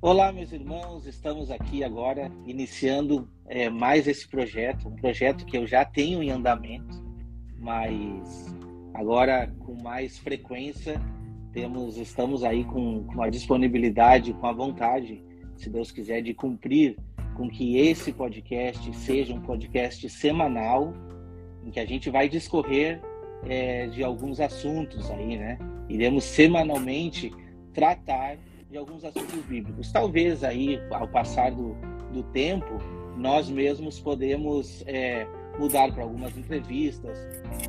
Olá, meus irmãos, estamos aqui agora iniciando é, mais esse projeto, um projeto que eu já tenho em andamento, mas agora com mais frequência temos, estamos aí com, com a disponibilidade, com a vontade, se Deus quiser, de cumprir com que esse podcast seja um podcast semanal, em que a gente vai discorrer é, de alguns assuntos aí, né? Iremos semanalmente tratar de alguns assuntos bíblicos. Talvez aí, ao passar do, do tempo, nós mesmos podemos é, mudar para algumas entrevistas.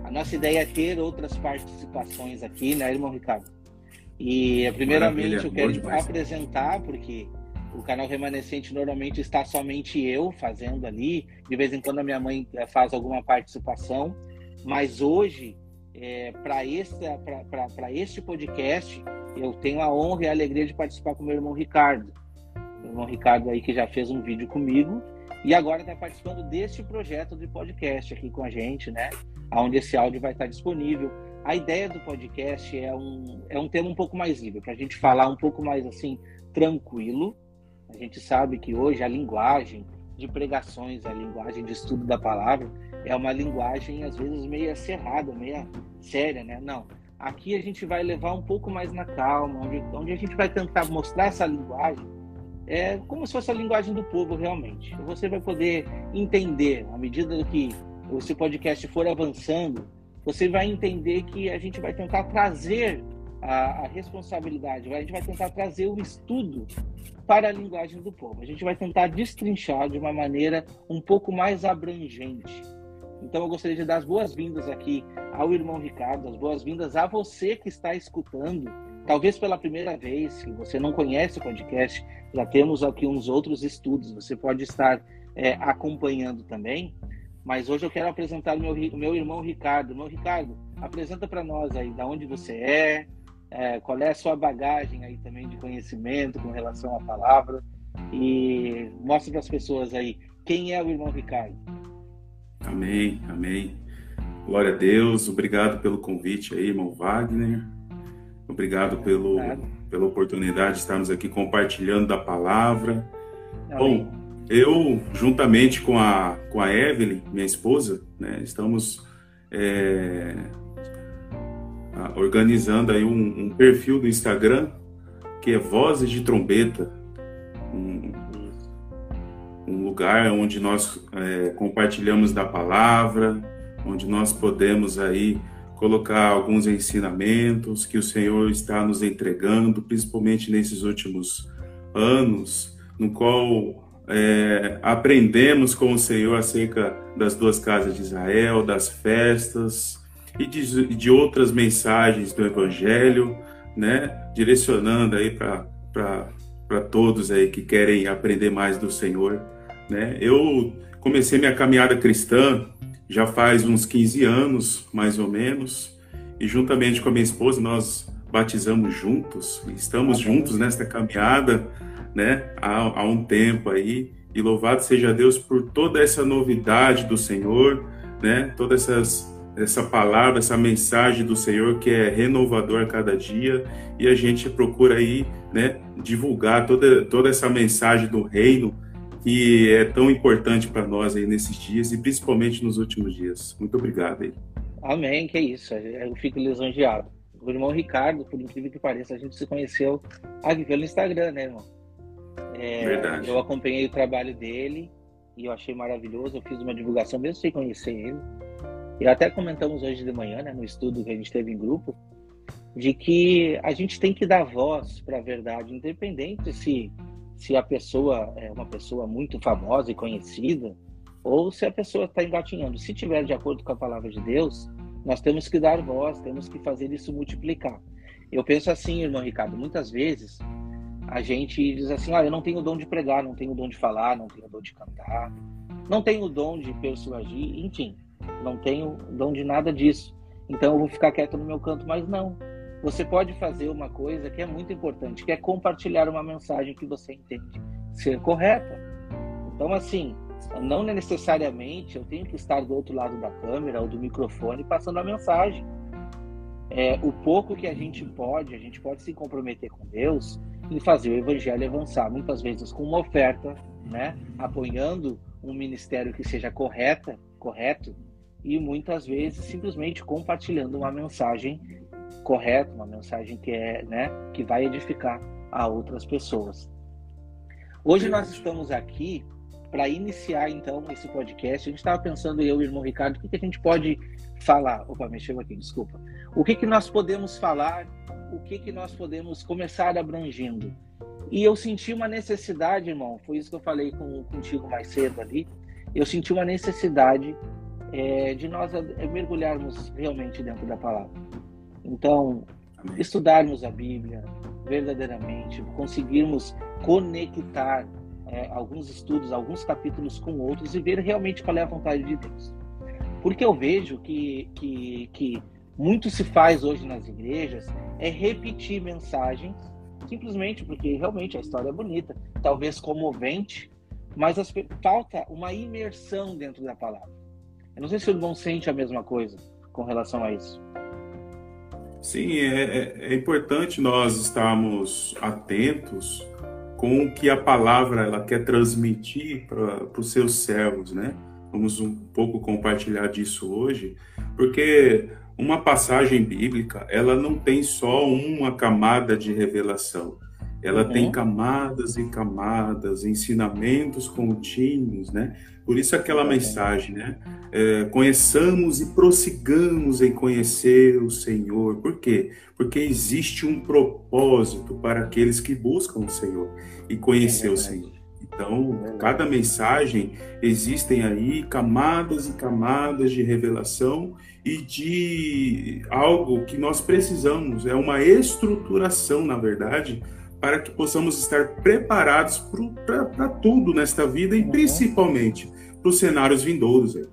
A nossa ideia é ter outras participações aqui, né, irmão Ricardo? E primeiramente Maravilha, eu quero apresentar, porque o canal Remanescente normalmente está somente eu fazendo ali. De vez em quando a minha mãe é, faz alguma participação. Mas hoje, é, para este podcast, eu tenho a honra e a alegria de participar com meu irmão Ricardo. Meu irmão Ricardo aí que já fez um vídeo comigo e agora está participando deste projeto de podcast aqui com a gente, né? Onde esse áudio vai estar disponível. A ideia do podcast é um, é um tema um pouco mais livre, para a gente falar um pouco mais assim, tranquilo. A gente sabe que hoje a linguagem de pregações, a linguagem de estudo da palavra, é uma linguagem às vezes meio cerrada, meio séria, né? Não. Aqui a gente vai levar um pouco mais na calma, onde, onde a gente vai tentar mostrar essa linguagem é como se fosse a linguagem do povo realmente. Você vai poder entender, à medida que esse podcast for avançando, você vai entender que a gente vai tentar trazer a, a, responsabilidade, a gente vai tentar trazer o estudo para a linguagem do povo. A gente vai tentar destrinchar de uma maneira um pouco mais abrangente. Então eu gostaria de dar as boas-vindas aqui ao irmão Ricardo, as boas-vindas a você que está escutando, talvez pela primeira vez, que você não conhece o podcast, já temos aqui uns outros estudos, você pode estar é, acompanhando também. Mas hoje eu quero apresentar o meu, meu irmão Ricardo. Meu Ricardo, apresenta para nós aí da onde você é, é, qual é a sua bagagem aí também de conhecimento com relação à palavra e mostra para as pessoas aí quem é o irmão Ricardo. Amém, amém. Glória a Deus, obrigado pelo convite aí, irmão Wagner. Obrigado pelo, pela oportunidade de estarmos aqui compartilhando da palavra. Amém. Bom, eu, juntamente com a, com a Evelyn, minha esposa, né, estamos é, organizando aí um, um, perfil do Instagram que é Vozes de Trombeta, um, um lugar onde nós é, compartilhamos da palavra, onde nós podemos aí colocar alguns ensinamentos que o Senhor está nos entregando, principalmente nesses últimos anos, no qual é, aprendemos com o Senhor acerca das duas casas de Israel, das festas e de, de outras mensagens do Evangelho, né? Direcionando aí para todos aí que querem aprender mais do Senhor, né? Eu comecei minha caminhada cristã já faz uns 15 anos, mais ou menos, e juntamente com a minha esposa nós batizamos juntos, estamos juntos nesta caminhada né, há, há um tempo aí. E louvado seja Deus por toda essa novidade do Senhor, né? Toda essas, essa palavra, essa mensagem do Senhor que é renovador a cada dia e a gente procura aí, né, divulgar toda, toda essa mensagem do reino que é tão importante para nós aí nesses dias e principalmente nos últimos dias. Muito obrigado aí. Amém, que é isso. Eu fico lisonjeado. O irmão Ricardo, por incrível que pareça, a gente se conheceu aqui pelo Instagram, né, irmão? É, Verdade. Eu acompanhei o trabalho dele e eu achei maravilhoso. Eu fiz uma divulgação mesmo sem conhecer ele. E até comentamos hoje de manhã, né, no estudo que a gente teve em grupo, de que a gente tem que dar voz para a verdade, independente se, se a pessoa é uma pessoa muito famosa e conhecida ou se a pessoa está engatinhando. Se tiver de acordo com a palavra de Deus, nós temos que dar voz, temos que fazer isso multiplicar. Eu penso assim, irmão Ricardo, muitas vezes a gente diz assim: ah, eu não tenho o dom de pregar, não tenho o dom de falar, não tenho o dom de cantar, não tenho o dom de persuadir, enfim, não tenho dom de nada disso. Então eu vou ficar quieto no meu canto, mas não. Você pode fazer uma coisa que é muito importante, que é compartilhar uma mensagem que você entende ser correta. Então, assim, não necessariamente eu tenho que estar do outro lado da câmera ou do microfone passando a mensagem. é, o pouco que a gente pode, a gente pode se comprometer com Deus e fazer o evangelho avançar, muitas vezes com uma oferta, né, apoiando um ministério que seja correta, correto, e muitas vezes simplesmente compartilhando uma mensagem correta, uma mensagem que é, né, que vai edificar a outras pessoas. Hoje nós estamos aqui para iniciar então esse podcast. A gente estava pensando eu e o irmão Ricardo, o que, que a gente pode falar? Opa, mexeu aqui, desculpa. O que que nós podemos falar? O que que nós podemos começar abrangendo? E eu senti uma necessidade, irmão. Foi isso que eu falei com, contigo mais cedo ali. Eu senti uma necessidade é, de nós mergulharmos realmente dentro da palavra. Então, Amém. estudarmos a Bíblia verdadeiramente, conseguirmos conectar é, alguns estudos, alguns capítulos com outros e ver realmente qual é a vontade de Deus. Porque eu vejo que, que, que muito se faz hoje nas igrejas é repetir mensagens, simplesmente porque realmente a história é bonita, talvez comovente, mas as, falta uma imersão dentro da palavra. Eu não sei se o irmão sente a mesma coisa com relação a isso. Sim, é, é, é importante nós estarmos atentos com o que a palavra ela quer transmitir para os seus servos, né? Vamos um pouco compartilhar disso hoje, porque uma passagem bíblica ela não tem só uma camada de revelação, ela uhum. tem camadas e camadas, ensinamentos contínuos, né? Por isso aquela mensagem, né? É, conheçamos e prossigamos em conhecer o Senhor. Por quê? Porque existe um propósito para aqueles que buscam o Senhor e conhecer é o Senhor. Então, é cada mensagem existem aí camadas e camadas de revelação e de algo que nós precisamos, é uma estruturação, na verdade, para que possamos estar preparados para tudo nesta vida e uhum. principalmente para os cenários vindouros. Aí.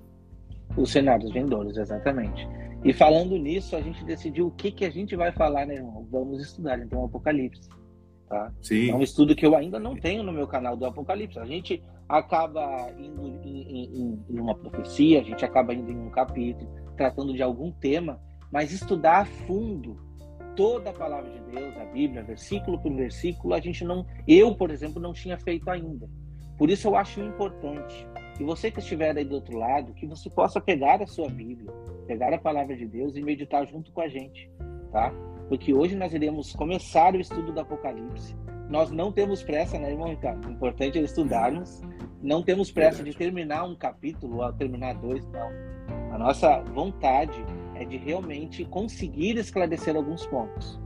Os cenários vindouros, exatamente. E falando nisso, a gente decidiu o que, que a gente vai falar, né, irmão? Vamos estudar então o Apocalipse. Tá? Sim. É um estudo que eu ainda não tenho no meu canal do Apocalipse. A gente acaba indo em, em, em uma profecia, a gente acaba indo em um capítulo, tratando de algum tema, mas estudar a fundo toda a palavra de Deus, a Bíblia, versículo por versículo, a gente não, eu, por exemplo, não tinha feito ainda. Por isso eu acho importante que você que estiver aí do outro lado, que você possa pegar a sua Bíblia, pegar a palavra de Deus e meditar junto com a gente, tá? Porque hoje nós iremos começar o estudo do Apocalipse. Nós não temos pressa, né, irmão Ricardo? O importante é estudarmos. Não temos pressa de terminar um capítulo ou terminar dois, não. A nossa vontade é de realmente conseguir esclarecer alguns pontos.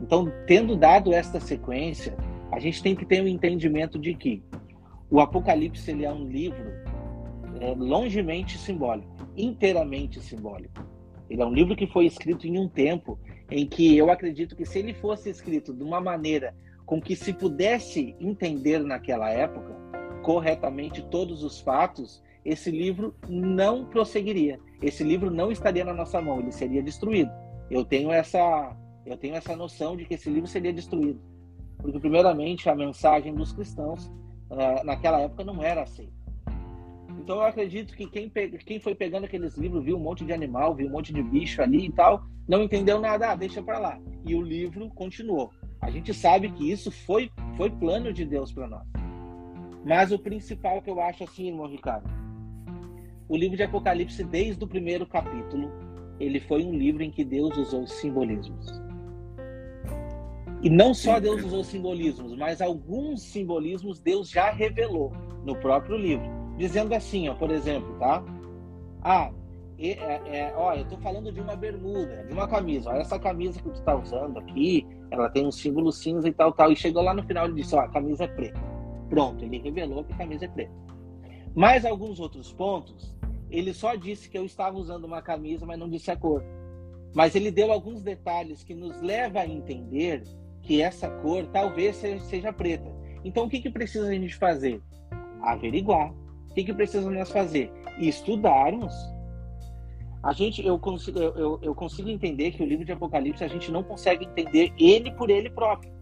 Então, tendo dado esta sequência, a gente tem que ter um entendimento de que o Apocalipse ele é um livro é, longemente simbólico, inteiramente simbólico. Ele é um livro que foi escrito em um tempo em que eu acredito que se ele fosse escrito de uma maneira com que se pudesse entender naquela época corretamente todos os fatos, esse livro não prosseguiria. Esse livro não estaria na nossa mão, ele seria destruído. Eu tenho essa, eu tenho essa noção de que esse livro seria destruído. Porque, primeiramente, a mensagem dos cristãos uh, naquela época não era aceita. Então, eu acredito que quem, quem foi pegando aqueles livros viu um monte de animal, viu um monte de bicho ali e tal, não entendeu nada, ah, deixa para lá. E o livro continuou. A gente sabe que isso foi, foi plano de Deus para nós. Mas o principal que eu acho assim, irmão Ricardo, o livro de Apocalipse, desde o primeiro capítulo, ele foi um livro em que Deus usou simbolismos. E não só Deus usou simbolismos, mas alguns simbolismos Deus já revelou no próprio livro, dizendo assim, ó, por exemplo, tá? Ah, é, é, ó, eu tô falando de uma bermuda, de uma camisa. Olha essa camisa que tu tá usando aqui, ela tem um símbolo cinza e tal, tal. E chegou lá no final e disse, ó, a camisa é preta. Pronto, ele revelou que a camisa é preta. Mais alguns outros pontos ele só disse que eu estava usando uma camisa, mas não disse a cor. Mas ele deu alguns detalhes que nos leva a entender que essa cor talvez seja preta. Então o que, que precisa a gente fazer? Averiguar. O que, que precisa nós fazer? Estudarmos. A gente, eu consigo, eu, eu consigo entender que o livro de Apocalipse a gente não consegue entender ele por ele próprio.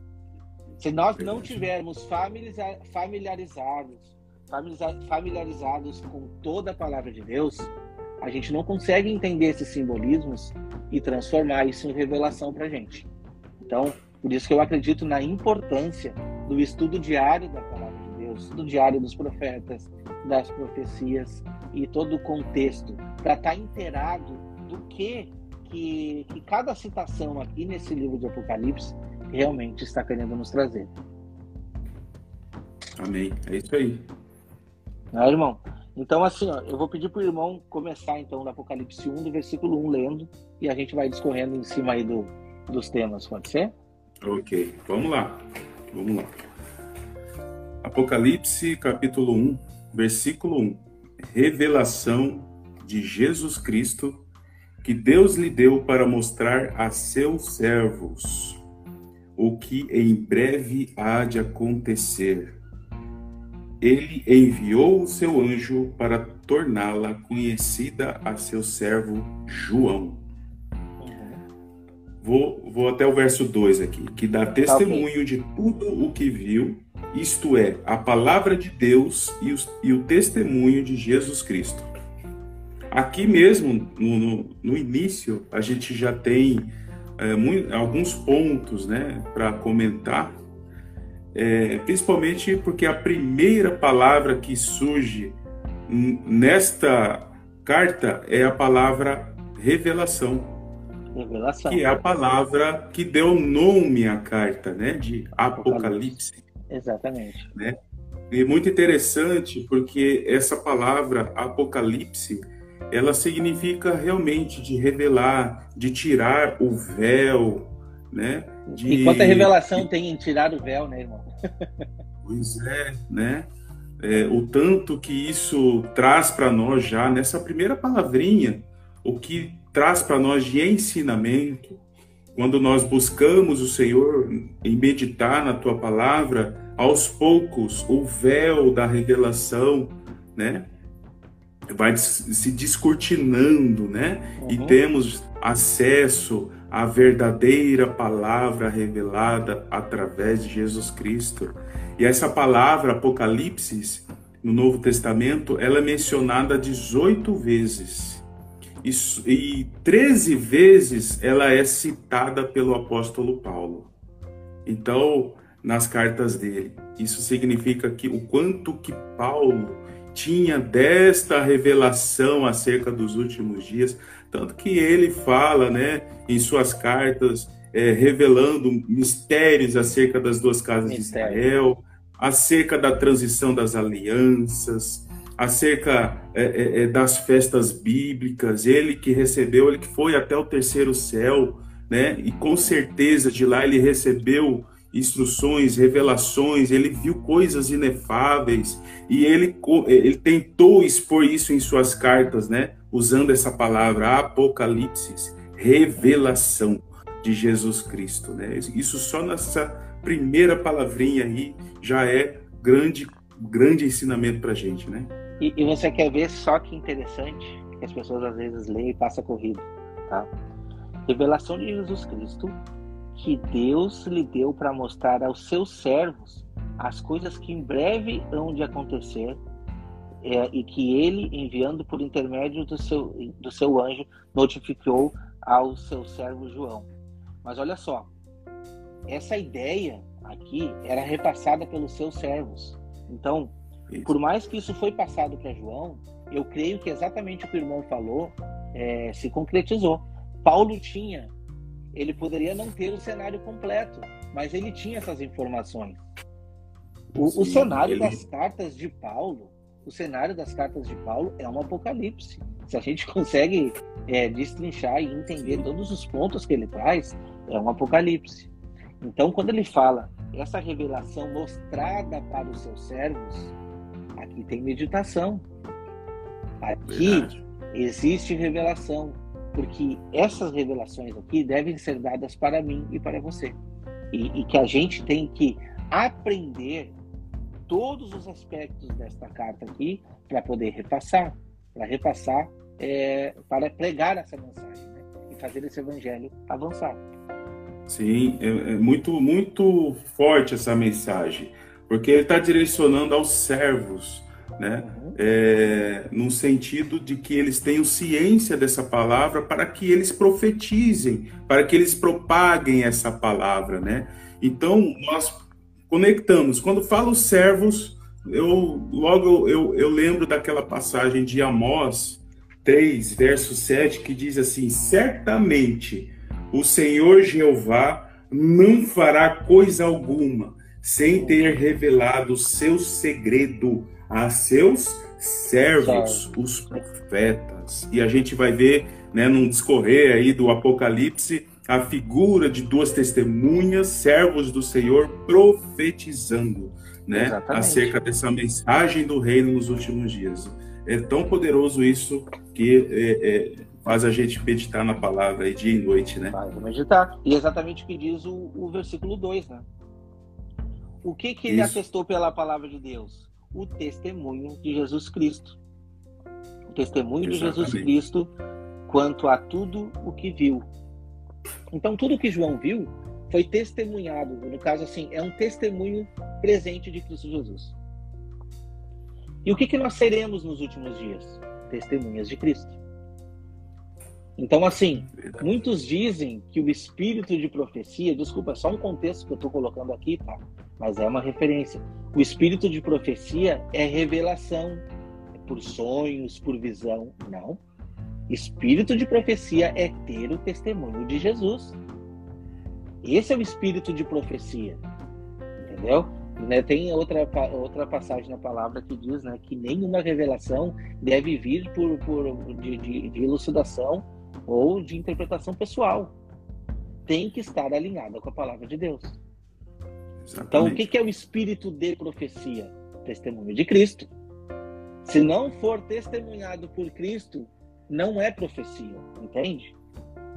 Se nós não tivermos familiarizados familiarizados com toda a palavra de Deus, a gente não consegue entender esses simbolismos e transformar isso em revelação para a gente. Então, por isso que eu acredito na importância do estudo diário da palavra de Deus, estudo diário dos profetas, das profecias e todo o contexto, para estar tá inteirado do que, que, que cada citação aqui nesse livro de Apocalipse realmente está querendo nos trazer. Amém. É isso aí. Não, irmão? Então, assim, ó, eu vou pedir para o irmão começar, então, no Apocalipse 1, do versículo 1, lendo, e a gente vai discorrendo em cima aí do, dos temas, pode ser? Ok, vamos lá. Vamos lá. Apocalipse, capítulo 1, versículo 1. Revelação de Jesus Cristo, que Deus lhe deu para mostrar a seus servos o que em breve há de acontecer ele enviou o seu anjo para torná-la conhecida a seu servo João. Vou, vou até o verso 2 aqui, que dá testemunho de tudo o que viu, isto é, a palavra de Deus e, os, e o testemunho de Jesus Cristo. Aqui mesmo, no, no, no início, a gente já tem é, muito, alguns pontos né, para comentar é, principalmente porque a primeira palavra que surge nesta carta é a palavra revelação. Revelação. Que é a palavra que deu nome à carta, né? De Apocalipse. Exatamente. Né? E muito interessante porque essa palavra Apocalipse, ela significa realmente de revelar, de tirar o véu, né? De... E quanta revelação tem em tirar o véu, né, irmão? Pois é, né? É, o tanto que isso traz para nós já nessa primeira palavrinha, o que traz para nós de ensinamento, quando nós buscamos o Senhor em meditar na tua palavra, aos poucos o véu da revelação, né, vai se descortinando, né, uhum. e temos acesso a verdadeira palavra revelada através de Jesus Cristo. E essa palavra, Apocalipse, no Novo Testamento, ela é mencionada 18 vezes. E, e 13 vezes ela é citada pelo apóstolo Paulo. Então, nas cartas dele. Isso significa que o quanto que Paulo tinha desta revelação acerca dos últimos dias, tanto que ele fala, né, em suas cartas, é, revelando mistérios acerca das duas casas Mistério. de Israel, acerca da transição das alianças, acerca é, é, é, das festas bíblicas. Ele que recebeu, ele que foi até o terceiro céu, né? E com certeza de lá ele recebeu instruções, revelações, ele viu coisas inefáveis e ele, ele tentou expor isso em suas cartas, né? Usando essa palavra Apocalipse, revelação de Jesus Cristo, né? Isso só nessa primeira palavrinha aí já é grande, grande ensinamento para gente, né? E, e, você quer ver só que interessante que as pessoas às vezes leem e passa corrido, tá? Revelação de Jesus Cristo que Deus lhe deu para mostrar aos seus servos as coisas que em breve hão de acontecer é, e que ele, enviando por intermédio do seu, do seu anjo, notificou ao seu servo João. Mas olha só, essa ideia aqui era repassada pelos seus servos. Então, por mais que isso foi passado para João, eu creio que exatamente o que o irmão falou é, se concretizou. Paulo tinha ele poderia não ter o cenário completo, mas ele tinha essas informações. O, Sim, o cenário ele... das cartas de Paulo, o cenário das cartas de Paulo é um apocalipse. Se a gente consegue é, destrinchar e entender Sim. todos os pontos que ele traz, é um apocalipse. Então, quando ele fala essa revelação mostrada para os seus servos, aqui tem meditação. Aqui Verdade. existe revelação porque essas revelações aqui devem ser dadas para mim e para você. E, e que a gente tem que aprender todos os aspectos desta carta aqui para poder repassar, para repassar, é, para pregar essa mensagem né? e fazer esse evangelho avançar. Sim, é, é muito, muito forte essa mensagem, porque ele está direcionando aos servos, né? Uhum. É, no sentido de que eles tenham ciência dessa palavra para que eles profetizem, para que eles propaguem essa palavra, né? Então, nós conectamos. Quando falo servos, eu logo eu, eu lembro daquela passagem de Amós 3, verso 7, que diz assim: Certamente o Senhor Jeová não fará coisa alguma sem ter revelado o seu segredo a seus servos, os profetas. E a gente vai ver, né, num discorrer aí do Apocalipse, a figura de duas testemunhas, servos do Senhor, profetizando, né, Exatamente. acerca dessa mensagem do reino nos últimos dias. É tão poderoso isso que é, é, faz a gente meditar na palavra aí dia e noite, né? Faz meditar. E exatamente o que diz o, o versículo 2, né? O que que ele isso. atestou pela palavra de Deus? O testemunho de Jesus Cristo. O testemunho Exatamente. de Jesus Cristo quanto a tudo o que viu. Então, tudo que João viu foi testemunhado. No caso, assim, é um testemunho presente de Cristo Jesus. E o que, que nós seremos nos últimos dias? Testemunhas de Cristo. Então, assim, muitos dizem que o espírito de profecia, desculpa, é só um contexto que eu estou colocando aqui, tá? Mas é uma referência. O espírito de profecia é revelação, é por sonhos, por visão. Não. Espírito de profecia é ter o testemunho de Jesus. Esse é o espírito de profecia. Entendeu? Né, tem outra, outra passagem na palavra que diz né, que nenhuma revelação deve vir por, por de, de, de elucidação ou de interpretação pessoal. Tem que estar alinhada com a palavra de Deus. Exatamente. Então, o que é o espírito de profecia? Testemunho de Cristo. Se não for testemunhado por Cristo, não é profecia, entende?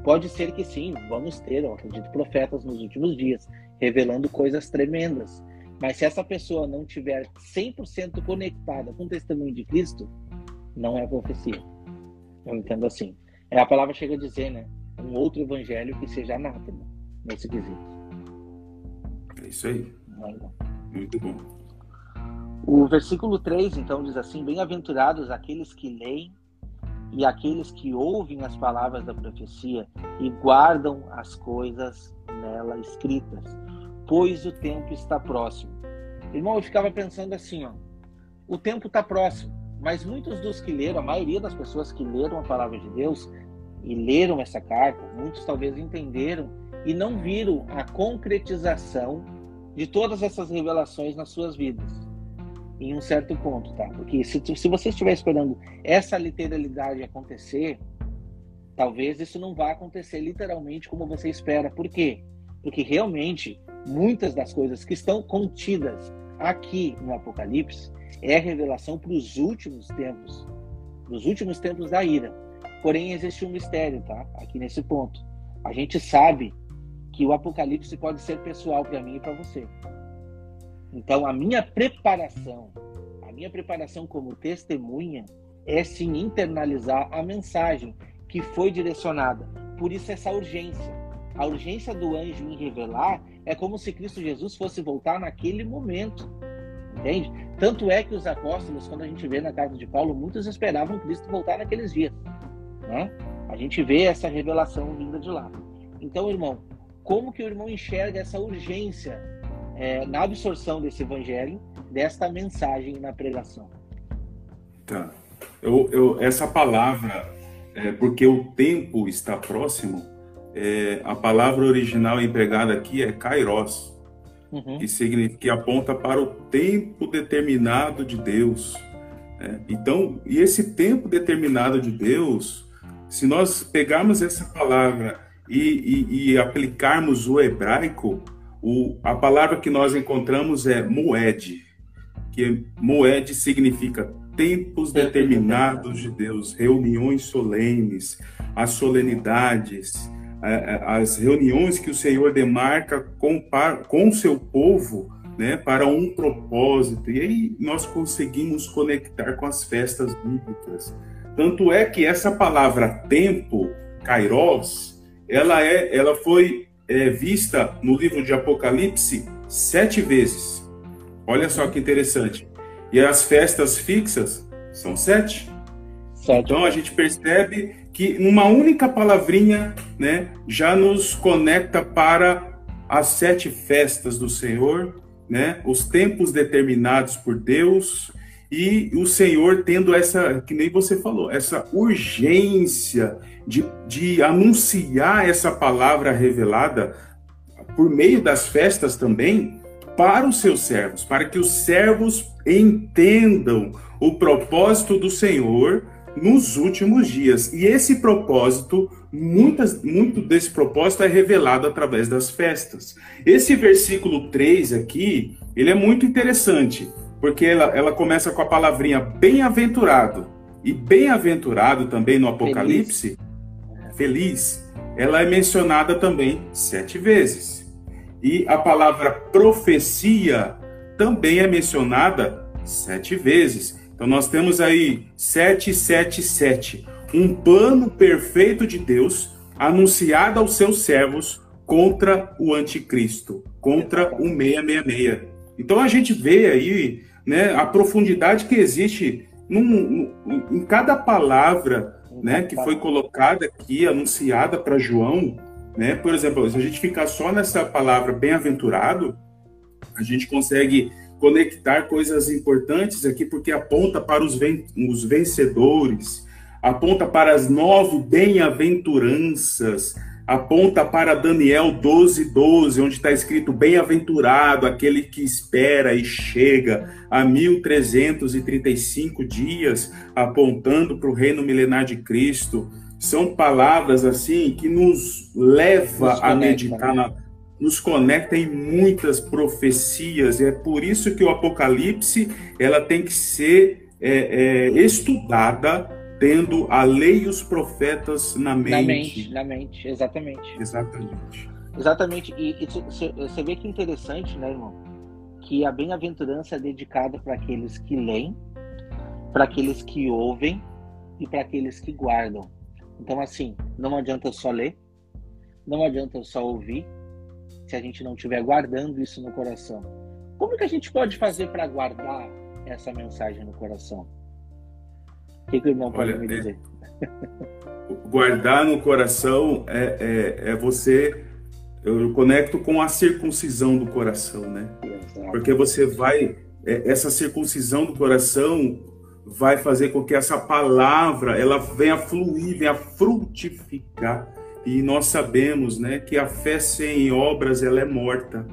Pode ser que sim, vamos ter, eu acredito, profetas nos últimos dias, revelando coisas tremendas. Mas se essa pessoa não tiver 100% conectada com o testemunho de Cristo, não é profecia. Eu entendo assim. É a palavra chega a dizer, né? Um outro evangelho que seja anátema nesse quesito. É isso aí. Muito bom. O versículo 3, então, diz assim: Bem-aventurados aqueles que leem e aqueles que ouvem as palavras da profecia e guardam as coisas nela escritas, pois o tempo está próximo. Irmão, eu ficava pensando assim, ó, o tempo está próximo, mas muitos dos que leram, a maioria das pessoas que leram a palavra de Deus e leram essa carta, muitos talvez entenderam e não viram a concretização de todas essas revelações nas suas vidas. Em um certo ponto, tá? Porque se, se você estiver esperando essa literalidade acontecer, talvez isso não vá acontecer literalmente como você espera. Por quê? Porque realmente muitas das coisas que estão contidas aqui no Apocalipse é revelação para os últimos tempos, nos últimos tempos da ira. Porém, existe um mistério, tá? Aqui nesse ponto. A gente sabe que o Apocalipse pode ser pessoal para mim e para você. Então, a minha preparação, a minha preparação como testemunha é sim internalizar a mensagem que foi direcionada. Por isso essa urgência. A urgência do anjo em revelar é como se Cristo Jesus fosse voltar naquele momento. Entende? Tanto é que os apóstolos, quando a gente vê na carta de Paulo, muitos esperavam Cristo voltar naqueles dias. Né? A gente vê essa revelação vinda de lá. Então, irmão, como que o irmão enxerga essa urgência é, na absorção desse evangelho, desta mensagem na pregação? Tá. Eu, eu, essa palavra, é, porque o tempo está próximo, é, a palavra original empregada aqui é kairos, uhum. que, significa, que aponta para o tempo determinado de Deus. Né? Então, e esse tempo determinado de Deus, se nós pegarmos essa palavra e, e, e aplicarmos o hebraico, o, a palavra que nós encontramos é moed, que moed significa tempos determinados de Deus, reuniões solenes, as solenidades, as reuniões que o Senhor demarca com, com seu povo né, para um propósito. E aí nós conseguimos conectar com as festas bíblicas. Tanto é que essa palavra tempo, kairos, ela é, ela foi é, vista no livro de Apocalipse sete vezes. Olha só que interessante. E as festas fixas São sete. sete. Então a gente percebe que uma única palavrinha né, já nos conecta para as sete festas do Senhor, né, os tempos determinados por Deus, e o Senhor tendo essa, que nem você falou, essa urgência de, de anunciar essa palavra revelada por meio das festas também para os seus servos, para que os servos entendam o propósito do Senhor nos últimos dias. E esse propósito, muitas, muito desse propósito é revelado através das festas. Esse versículo 3 aqui, ele é muito interessante, porque ela, ela começa com a palavrinha bem-aventurado. E bem-aventurado também no Apocalipse, feliz. feliz, ela é mencionada também sete vezes. E a palavra profecia também é mencionada sete vezes. Então nós temos aí 777, um plano perfeito de Deus anunciado aos seus servos contra o anticristo, contra o 666. Então a gente vê aí né, a profundidade que existe num, num, em cada palavra né, que foi colocada aqui, anunciada para João. Né? Por exemplo, se a gente ficar só nessa palavra bem-aventurado, a gente consegue conectar coisas importantes aqui, porque aponta para os, ven os vencedores, aponta para as nove bem-aventuranças, aponta para Daniel 12, 12, onde está escrito bem-aventurado aquele que espera e chega a 1335 dias, apontando para o reino milenar de Cristo. São palavras assim que nos leva nos a meditar na nos conecta em muitas profecias. É por isso que o Apocalipse ela tem que ser é, é, estudada tendo a lei e os profetas na mente. Na mente, na mente, exatamente. Exatamente. Exatamente. E, você vê que interessante, né, irmão? Que a bem-aventurança é dedicada para aqueles que leem, para aqueles que ouvem e para aqueles que guardam. Então, assim, não adianta só ler, não adianta só ouvir, se a gente não estiver guardando isso no coração. Como que a gente pode fazer para guardar essa mensagem no coração? O que, que irmão pode Olha, me é dizer? É, guardar no coração é, é, é, você. Eu conecto com a circuncisão do coração, né? Exato. Porque você vai. É, essa circuncisão do coração vai fazer com que essa palavra ela venha fluir, venha frutificar e nós sabemos né, que a fé sem obras ela é morta.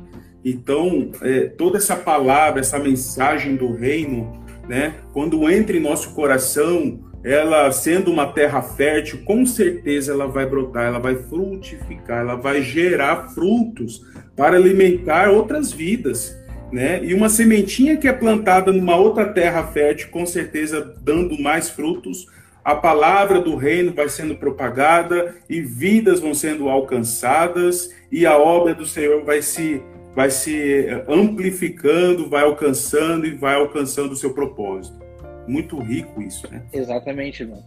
Então, é, toda essa palavra, essa mensagem do reino, né, quando entra em nosso coração, ela sendo uma terra fértil, com certeza ela vai brotar, ela vai frutificar, ela vai gerar frutos para alimentar outras vidas. Né? E uma sementinha que é plantada numa outra terra fértil, com certeza dando mais frutos, a palavra do reino vai sendo propagada e vidas vão sendo alcançadas e a obra do Senhor vai se vai se amplificando, vai alcançando e vai alcançando o seu propósito. Muito rico isso, né? Exatamente, irmão.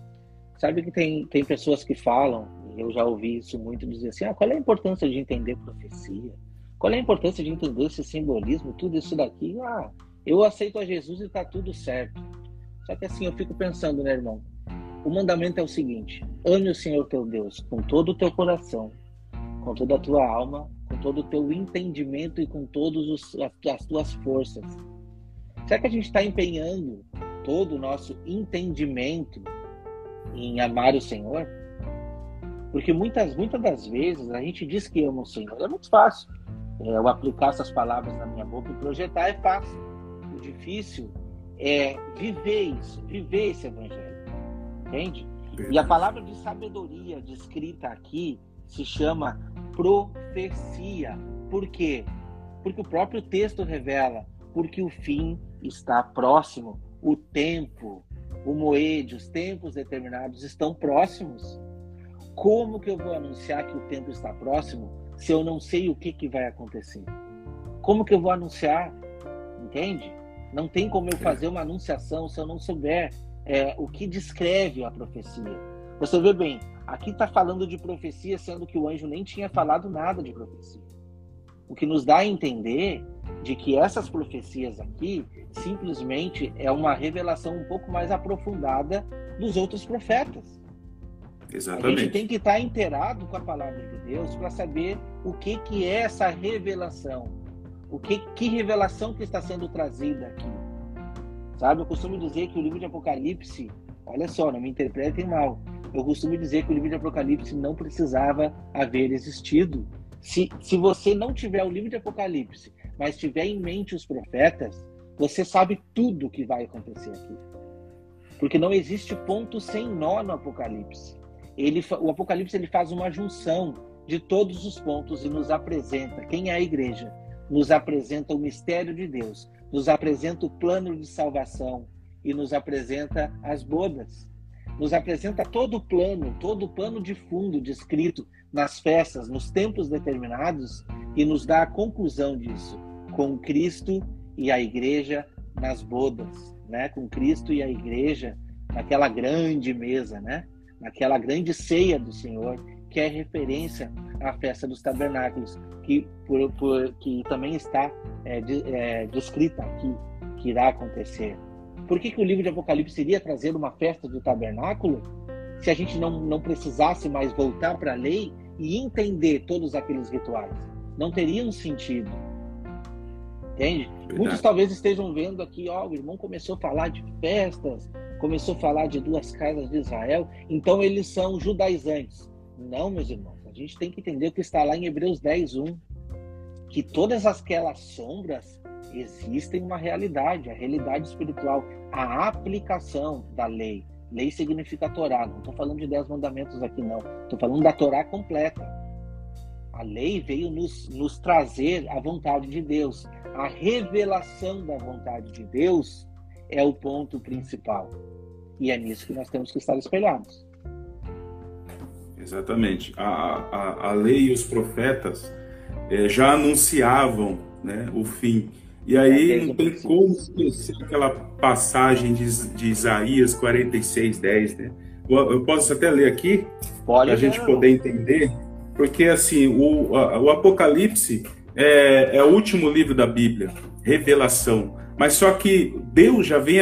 Sabe que tem, tem pessoas que falam, eu já ouvi isso muito, dizer assim, ah, qual é a importância de entender profecia? Qual é a importância de entender esse simbolismo, tudo isso daqui? Ah, eu aceito a Jesus e está tudo certo. Só que assim, eu fico pensando, né, irmão? O mandamento é o seguinte: ame o Senhor teu Deus com todo o teu coração, com toda a tua alma, todo o teu entendimento e com todas as tuas forças. Será que a gente está empenhando todo o nosso entendimento em amar o Senhor? Porque muitas, muitas das vezes a gente diz que ama o Senhor. É muito fácil. É, eu aplicar essas palavras na minha boca e projetar é fácil. O difícil é viver isso, viver esse evangelho. Entende? E a palavra de sabedoria descrita aqui se chama profecia. Por quê? Porque o próprio texto revela, porque o fim está próximo, o tempo, o moede, os tempos determinados estão próximos. Como que eu vou anunciar que o tempo está próximo se eu não sei o que, que vai acontecer? Como que eu vou anunciar? Entende? Não tem como eu fazer uma anunciação se eu não souber é, o que descreve a profecia. Você vê bem, aqui está falando de profecia, sendo que o anjo nem tinha falado nada de profecia. O que nos dá a entender de que essas profecias aqui simplesmente é uma revelação um pouco mais aprofundada dos outros profetas. Exatamente. A gente tem que estar inteirado com a palavra de Deus para saber o que, que é essa revelação. O que, que revelação que está sendo trazida aqui. Sabe, eu costumo dizer que o livro de Apocalipse, olha só, não me interpretem mal, eu costumo dizer que o livro de Apocalipse não precisava haver existido. Se, se você não tiver o livro de Apocalipse, mas tiver em mente os profetas, você sabe tudo o que vai acontecer aqui. Porque não existe ponto sem nó no Apocalipse. Ele, o Apocalipse ele faz uma junção de todos os pontos e nos apresenta quem é a igreja, nos apresenta o mistério de Deus, nos apresenta o plano de salvação e nos apresenta as bodas. Nos apresenta todo o plano, todo o plano de fundo descrito nas festas, nos tempos determinados e nos dá a conclusão disso com Cristo e a igreja nas bodas, né? Com Cristo e a igreja naquela grande mesa, né? Naquela grande ceia do Senhor, que é referência à festa dos tabernáculos, que, por, por, que também está é, de, é, descrita aqui, que irá acontecer. Por que, que o livro de Apocalipse iria trazer uma festa do tabernáculo se a gente não, não precisasse mais voltar para a lei e entender todos aqueles rituais? Não teria um sentido. Entende? Verdade. Muitos talvez estejam vendo aqui, ó, o irmão começou a falar de festas, começou a falar de duas casas de Israel, então eles são judaizantes. Não, meus irmãos, a gente tem que entender o que está lá em Hebreus 10, 1. Que todas aquelas sombras existem uma realidade, a realidade espiritual, a aplicação da lei. Lei significa Torá, não estou falando de dez mandamentos aqui, não. Estou falando da Torá completa. A lei veio nos, nos trazer a vontade de Deus a revelação da vontade de Deus é o ponto principal. E é nisso que nós temos que estar espelhados. Exatamente. A, a, a lei e os profetas é, já anunciavam né, o fim. E aí não tem como esquecer aquela passagem de, de Isaías 46, 10, né? Eu posso até ler aqui, para a gente poder entender, porque assim, o, o Apocalipse é, é o último livro da Bíblia, Revelação. Mas só que Deus já vem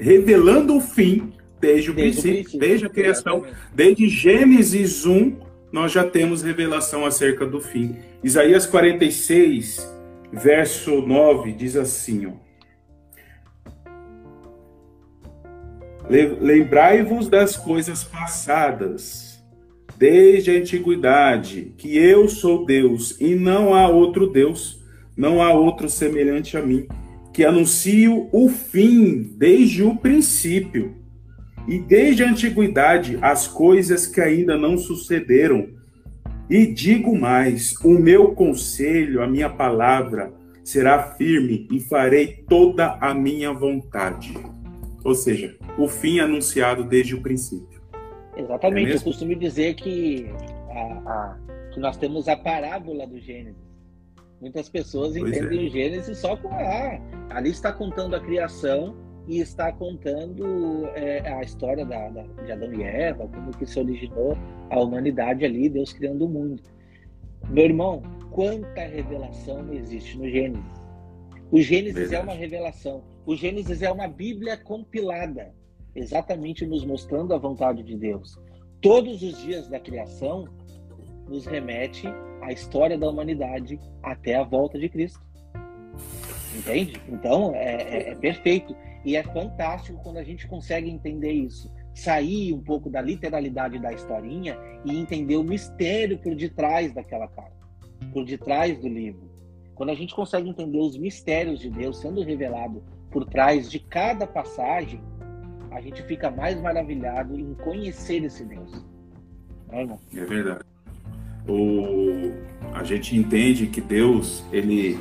revelando o fim desde o, desde princípio, o princípio, desde a criação, desde Gênesis 1, nós já temos revelação acerca do fim. Isaías 46, verso 9, diz assim: ó, Lembrai-vos das coisas passadas desde a antiguidade, que eu sou Deus e não há outro Deus, não há outro semelhante a mim, que anuncio o fim desde o princípio e desde a antiguidade as coisas que ainda não sucederam. E digo mais: o meu conselho, a minha palavra, será firme e farei toda a minha vontade. Ou seja, o fim anunciado desde o princípio. Exatamente, é eu costumo dizer que, a, a, que nós temos a parábola do Gênesis. Muitas pessoas pois entendem é. o Gênesis só com ah, ali está contando a criação e está contando é, a história da, da, de Adão e Eva, como que se originou a humanidade ali, Deus criando o mundo. Meu irmão, quanta revelação existe no Gênesis. O Gênesis Verdade. é uma revelação. O Gênesis é uma Bíblia compilada exatamente nos mostrando a vontade de Deus. Todos os dias da criação nos remete à história da humanidade até a volta de Cristo. Entende? Então é, é, é perfeito. E é fantástico quando a gente consegue entender isso. Sair um pouco da literalidade da historinha e entender o mistério por detrás daquela carta, por detrás do livro. Quando a gente consegue entender os mistérios de Deus sendo revelado por trás de cada passagem, a gente fica mais maravilhado em conhecer esse Deus. É, é verdade. O, a gente entende que Deus ele,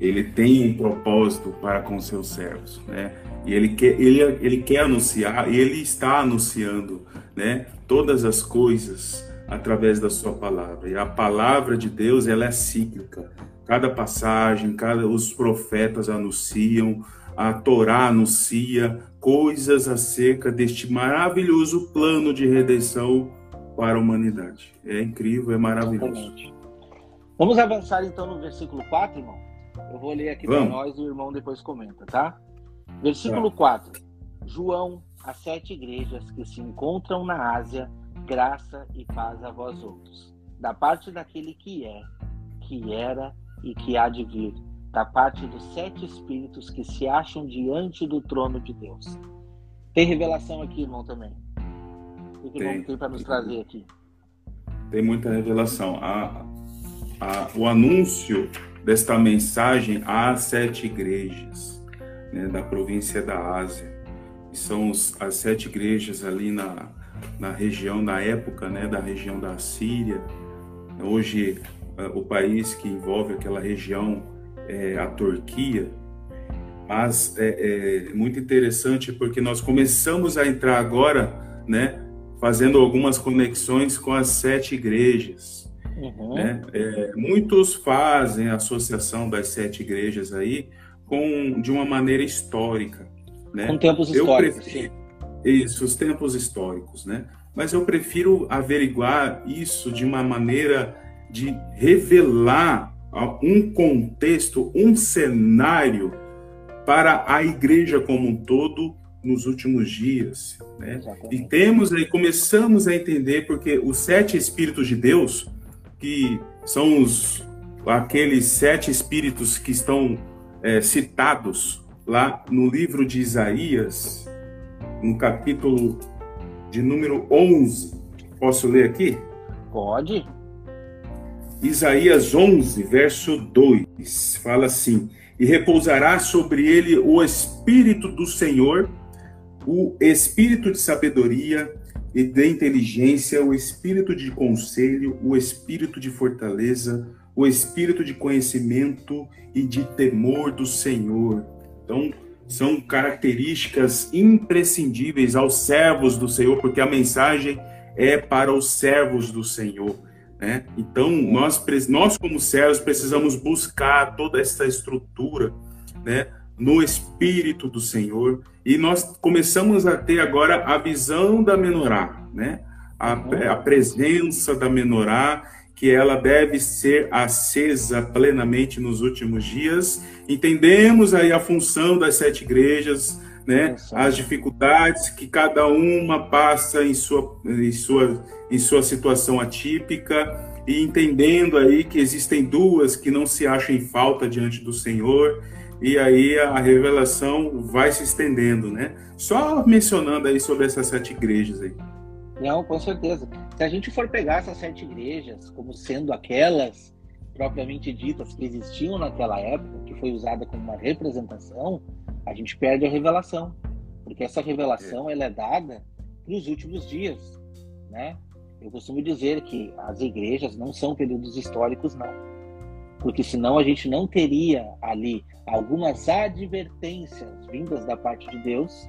ele tem um propósito para com seus servos, né? E ele quer, ele, ele quer anunciar, e ele está anunciando, né? Todas as coisas através da sua palavra. E a palavra de Deus ela é cíclica. Cada passagem, cada os profetas anunciam, a Torá anuncia coisas acerca deste maravilhoso plano de redenção para a humanidade. É incrível, é maravilhoso. Exatamente. Vamos avançar então no versículo 4, irmão? Eu vou ler aqui para nós e o irmão depois comenta, tá? Versículo tá. 4. João, as sete igrejas que se encontram na Ásia, graça e paz a vós outros. Da parte daquele que é, que era e que há de vir, da parte dos sete espíritos que se acham diante do trono de Deus. Tem revelação aqui, irmão, também. O que tem, tem para nos trazer aqui? Tem muita revelação. A, a, o anúncio desta mensagem às sete igrejas né, da província da Ásia. E são os, as sete igrejas ali na, na região, na época, né, da região da Síria. Hoje, é, o país que envolve aquela região é a Turquia. Mas é, é muito interessante porque nós começamos a entrar agora, né, fazendo algumas conexões com as sete igrejas. Uhum. Né? É, muitos fazem a associação das sete igrejas aí com de uma maneira histórica. Né? Com tempos históricos. Prefiro, isso, os tempos históricos, né? Mas eu prefiro averiguar isso de uma maneira de revelar um contexto, um cenário para a igreja como um todo nos últimos dias, né? E temos aí começamos a entender porque os sete espíritos de Deus que são os, aqueles sete espíritos que estão é, citados lá no livro de Isaías, no capítulo de número 11. Posso ler aqui? Pode. Isaías 11, verso 2, fala assim: E repousará sobre ele o Espírito do Senhor, o Espírito de sabedoria e de inteligência, o espírito de conselho, o espírito de fortaleza, o espírito de conhecimento e de temor do Senhor. Então, são características imprescindíveis aos servos do Senhor, porque a mensagem é para os servos do Senhor. Né? Então, nós, nós, como servos, precisamos buscar toda essa estrutura né, no Espírito do Senhor e nós começamos a ter agora a visão da menorá, né? A, a presença da menorá, que ela deve ser acesa plenamente nos últimos dias. Entendemos aí a função das sete igrejas, né? As dificuldades que cada uma passa em sua, em sua, em sua situação atípica e entendendo aí que existem duas que não se acham em falta diante do Senhor e aí a revelação vai se estendendo, né? Só mencionando aí sobre essas sete igrejas aí. Não, com certeza. Se a gente for pegar essas sete igrejas como sendo aquelas propriamente ditas que existiam naquela época, que foi usada como uma representação, a gente perde a revelação, porque essa revelação é. ela é dada para os últimos dias, né? Eu costumo dizer que as igrejas não são períodos históricos, não, porque senão a gente não teria ali algumas advertências vindas da parte de Deus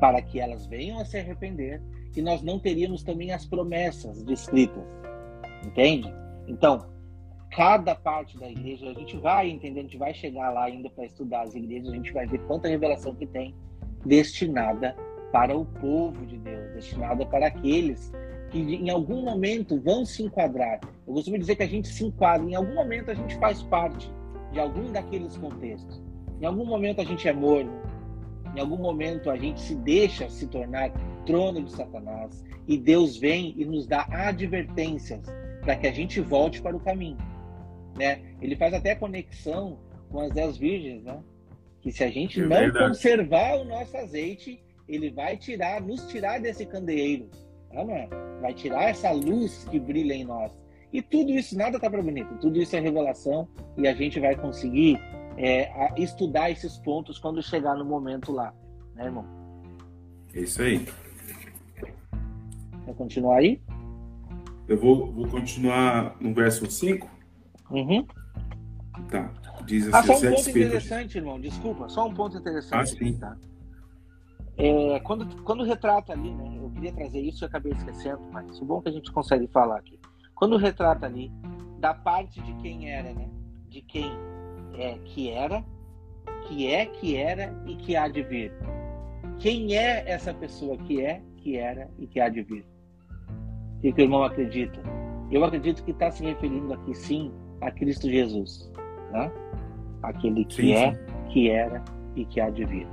para que elas venham a se arrepender e nós não teríamos também as promessas descritas. Entende? Então, cada parte da igreja, a gente vai entender, a gente vai chegar lá ainda para estudar as igrejas, a gente vai ver quanta revelação que tem destinada para o povo de Deus, destinada para aqueles que em algum momento vão se enquadrar. Eu costumo dizer que a gente se enquadra, em algum momento a gente faz parte de algum daqueles contextos. Em algum momento a gente é morno, em algum momento a gente se deixa se tornar trono de Satanás e Deus vem e nos dá advertências para que a gente volte para o caminho, né? Ele faz até conexão com as dez virgens, né? Que se a gente é não verdade. conservar o nosso azeite, ele vai tirar, nos tirar desse candeeiro, não é? Vai tirar essa luz que brilha em nós. E tudo isso, nada está para bonito, tudo isso é revelação e a gente vai conseguir é, estudar esses pontos quando chegar no momento lá, né, irmão? É isso aí. Quer continuar aí? Eu vou, vou continuar no verso 5. Uhum. Tá. Diz assim, ah, só um ponto interessante, irmão. Desculpa, só um ponto interessante. Ah, sim. Tá? É, quando, quando retrata ali, né? Eu queria trazer isso e acabei esquecendo, mas o bom é que a gente consegue falar aqui. Quando retrata ali da parte de quem era, né? De quem é que era, que é, que era e que há de vir. Quem é essa pessoa que é, que era e que há de vir? O que, o irmão acredita? Eu acredito que está se referindo aqui sim a Cristo Jesus, né? aquele que sim, é, sim. que era e que há de vir.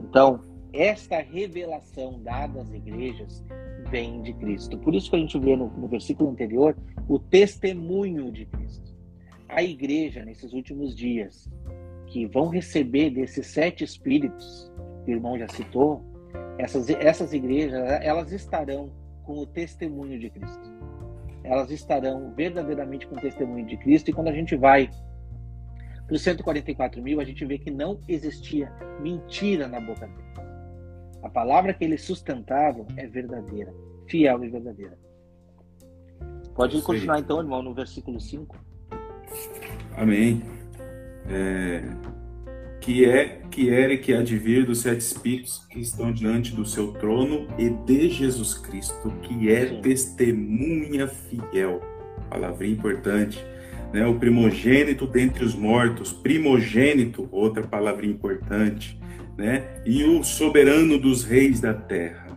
Então, esta revelação dada às igrejas vem de Cristo. Por isso que a gente vê no, no versículo anterior o testemunho de Cristo. A igreja, nesses últimos dias, que vão receber desses sete espíritos que o irmão já citou, essas, essas igrejas, elas estarão com o testemunho de Cristo. Elas estarão verdadeiramente com o testemunho de Cristo. E quando a gente vai para os 144 mil, a gente vê que não existia mentira na boca deles. A palavra que eles sustentavam é verdadeira, fiel e verdadeira. Pode continuar então, irmão, no versículo 5. Amém. É, que é que era e que há de vir dos sete espíritos que estão diante do seu trono e de Jesus Cristo, que é Sim. testemunha fiel. Palavrinha importante. Né? O primogênito dentre os mortos, primogênito, outra palavrinha importante, né? E o soberano dos reis da terra.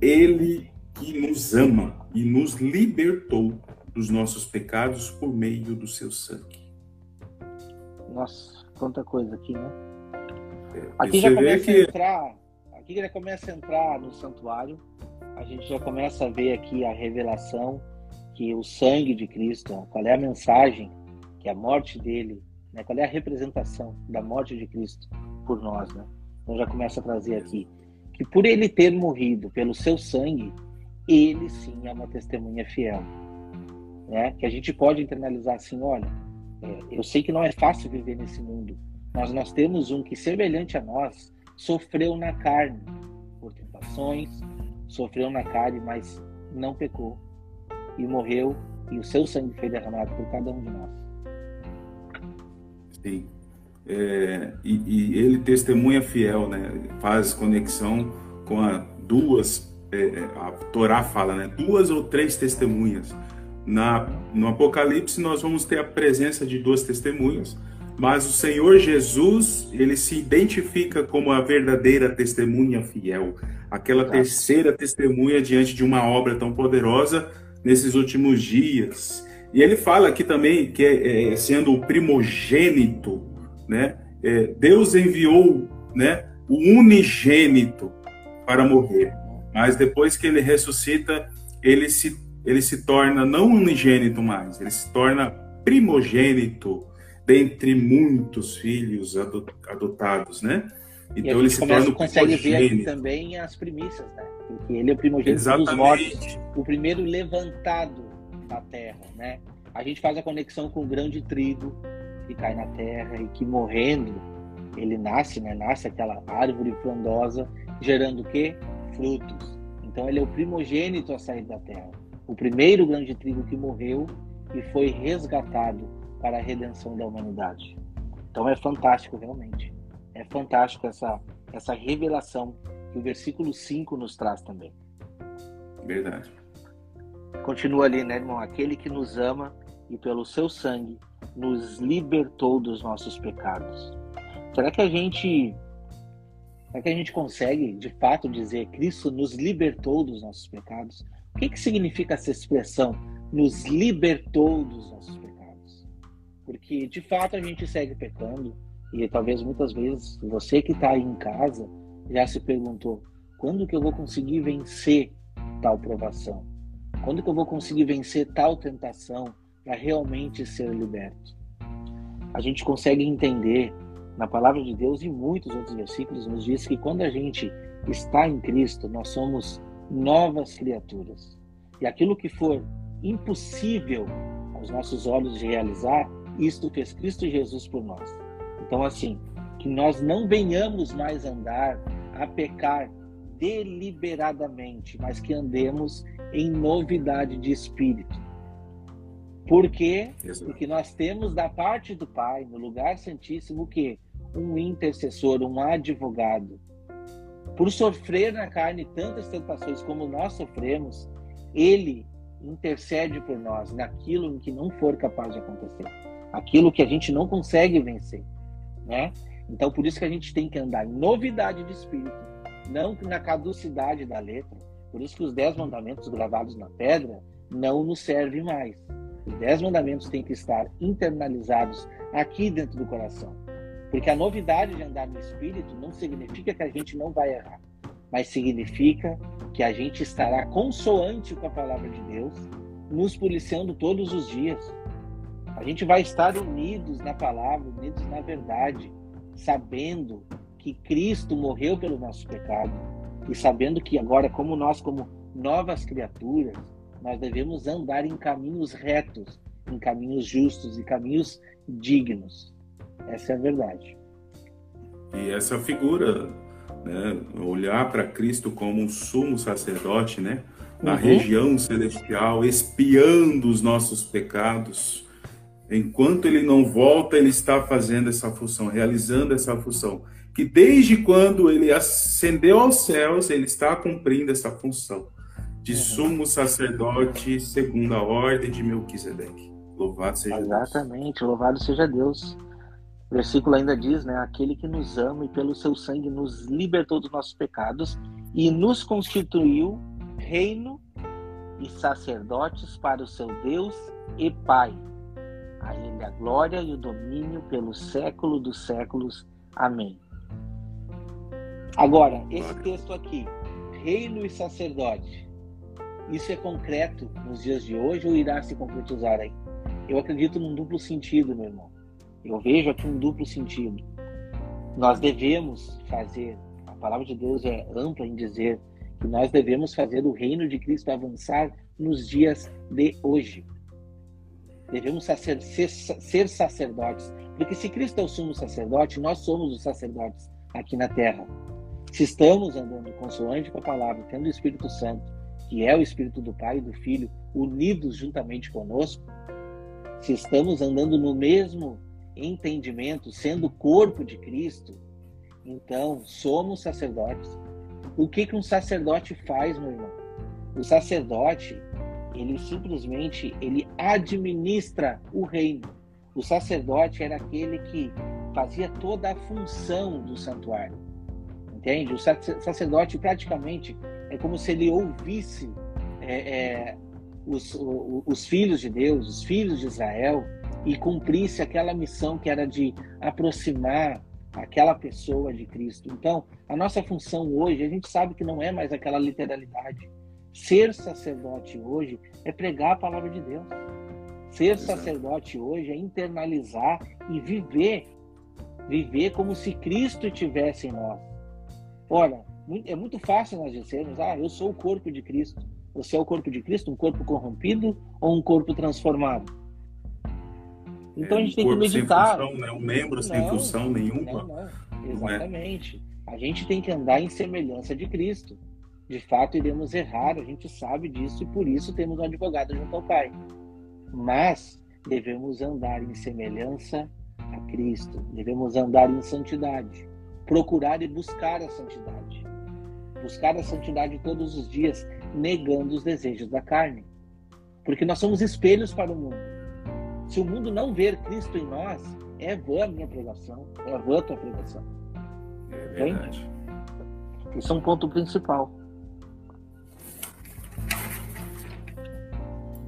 Ele que nos ama e nos libertou dos nossos pecados por meio do seu sangue. Nossa, quanta coisa aqui, né? Aqui já começa que... a entrar, aqui já começa a entrar no santuário. A gente já começa a ver aqui a revelação que o sangue de Cristo, qual é a mensagem que a morte dele, né, qual é a representação da morte de Cristo por nós, né? Então já começa a trazer aqui que por ele ter morrido pelo seu sangue, ele sim é uma testemunha fiel, né? Que a gente pode internalizar assim, olha, é, eu sei que não é fácil viver nesse mundo, mas nós temos um que, semelhante a nós, sofreu na carne por tentações, sofreu na carne, mas não pecou e morreu, e o seu sangue foi derramado por cada um de nós. Sim. É, e, e, ele testemunha fiel, né? Faz conexão com a duas, é, é, a Torá fala, né? Duas ou três testemunhas. Na, no Apocalipse nós vamos ter a presença de duas testemunhas, mas o Senhor Jesus, ele se identifica como a verdadeira testemunha fiel, aquela terceira testemunha diante de uma obra tão poderosa nesses últimos dias. E ele fala aqui também que é, é, sendo o primogênito, né? É, Deus enviou, né, o unigênito para morrer, mas depois que ele ressuscita, ele se ele se torna não unigênito mais, ele se torna primogênito dentre muitos filhos adotados, né? Então ele se torna o consegue ver aqui também as primícias, né? Porque ele é o primogênito Exatamente. dos mortos, o primeiro levantado da terra, né? A gente faz a conexão com o grão de trigo que cai na terra e que morrendo ele nasce, né? Nasce aquela árvore frondosa, gerando o quê? Frutos. Então ele é o primogênito a sair da terra, o primeiro grão de trigo que morreu e foi resgatado para a redenção da humanidade. Então é fantástico, realmente. É fantástico essa, essa revelação que o versículo 5 nos traz também. Verdade. Continua ali, né, irmão? Aquele que nos ama e pelo seu sangue nos libertou dos nossos pecados. Será que a gente será que a gente consegue de fato dizer Cristo nos libertou dos nossos pecados? O que, que significa essa expressão? Nos libertou dos nossos pecados? Porque de fato a gente segue pecando e talvez muitas vezes você que está aí em casa já se perguntou quando que eu vou conseguir vencer tal provação? Quando que eu vou conseguir vencer tal tentação para realmente ser liberto? A gente consegue entender na palavra de Deus e muitos outros versículos nos diz que quando a gente está em Cristo, nós somos novas criaturas. E aquilo que for impossível aos nossos olhos de realizar, isto fez Cristo Jesus por nós. Então, assim, que nós não venhamos mais andar a pecar deliberadamente, mas que andemos em novidade de espírito. Por quê? Porque nós temos da parte do Pai, no lugar santíssimo, o quê? Um intercessor, um advogado. Por sofrer na carne tantas tentações como nós sofremos, ele intercede por nós naquilo em que não for capaz de acontecer aquilo que a gente não consegue vencer, né? Então, por isso que a gente tem que andar em novidade de espírito, não na caducidade da letra. Por isso que os dez mandamentos gravados na pedra não nos servem mais. Os dez mandamentos têm que estar internalizados aqui dentro do coração. Porque a novidade de andar no Espírito não significa que a gente não vai errar, mas significa que a gente estará consoante com a palavra de Deus, nos policiando todos os dias. A gente vai estar unidos na palavra, unidos na verdade, sabendo que Cristo morreu pelo nosso pecado e sabendo que agora, como nós, como novas criaturas, nós devemos andar em caminhos retos, em caminhos justos e caminhos dignos. Essa é a verdade. E essa figura, né, olhar para Cristo como um sumo sacerdote, né, na uhum. região celestial, espiando os nossos pecados. Enquanto ele não volta, ele está fazendo essa função, realizando essa função. Que desde quando ele ascendeu aos céus, ele está cumprindo essa função de uhum. sumo sacerdote segundo a ordem de Melquisedeque. Louvado seja Exatamente, Deus. Exatamente, louvado seja Deus. O versículo ainda diz, né? Aquele que nos ama e pelo seu sangue nos libertou dos nossos pecados e nos constituiu reino e sacerdotes para o seu Deus e Pai. A Ele a glória e o domínio pelo século dos séculos. Amém. Agora, esse texto aqui, reino e sacerdote, isso é concreto nos dias de hoje ou irá se concretizar aí? Eu acredito num duplo sentido, meu irmão. Eu vejo aqui um duplo sentido. Nós devemos fazer, a palavra de Deus é ampla em dizer que nós devemos fazer o reino de Cristo avançar nos dias de hoje. Devemos ser, ser, ser sacerdotes, porque se Cristo é o sumo sacerdote, nós somos os sacerdotes aqui na terra. Se estamos andando consoante com a palavra, tendo o Espírito Santo, que é o Espírito do Pai e do Filho, unidos juntamente conosco, se estamos andando no mesmo entendimento, sendo o corpo de Cristo, então somos sacerdotes. O que, que um sacerdote faz, meu irmão? O sacerdote, ele simplesmente ele administra o reino. O sacerdote era aquele que fazia toda a função do santuário. Entende? O sacerdote praticamente é como se ele ouvisse é, é, os, os, os filhos de Deus, os filhos de Israel, e cumprisse aquela missão que era de aproximar aquela pessoa de Cristo. Então, a nossa função hoje, a gente sabe que não é mais aquela literalidade. Ser sacerdote hoje é pregar a palavra de Deus. Ser Exato. sacerdote hoje é internalizar e viver, viver como se Cristo estivesse em nós. Ora, é muito fácil nós dizermos, ah, eu sou o corpo de Cristo. Você é o corpo de Cristo, um corpo corrompido ou um corpo transformado? Então é, a gente tem que meditar. Função, né? Um membro sem não, função nenhuma. Não, não. É? Exatamente. É. A gente tem que andar em semelhança de Cristo. De fato, iremos errar, a gente sabe disso e por isso temos um advogado junto ao Pai. Mas devemos andar em semelhança a Cristo, devemos andar em santidade, procurar e buscar a santidade buscar a santidade todos os dias, negando os desejos da carne. Porque nós somos espelhos para o mundo. Se o mundo não ver Cristo em nós, é vã a minha pregação, é vã a tua pregação. É verdade. Entende? Isso é um ponto principal.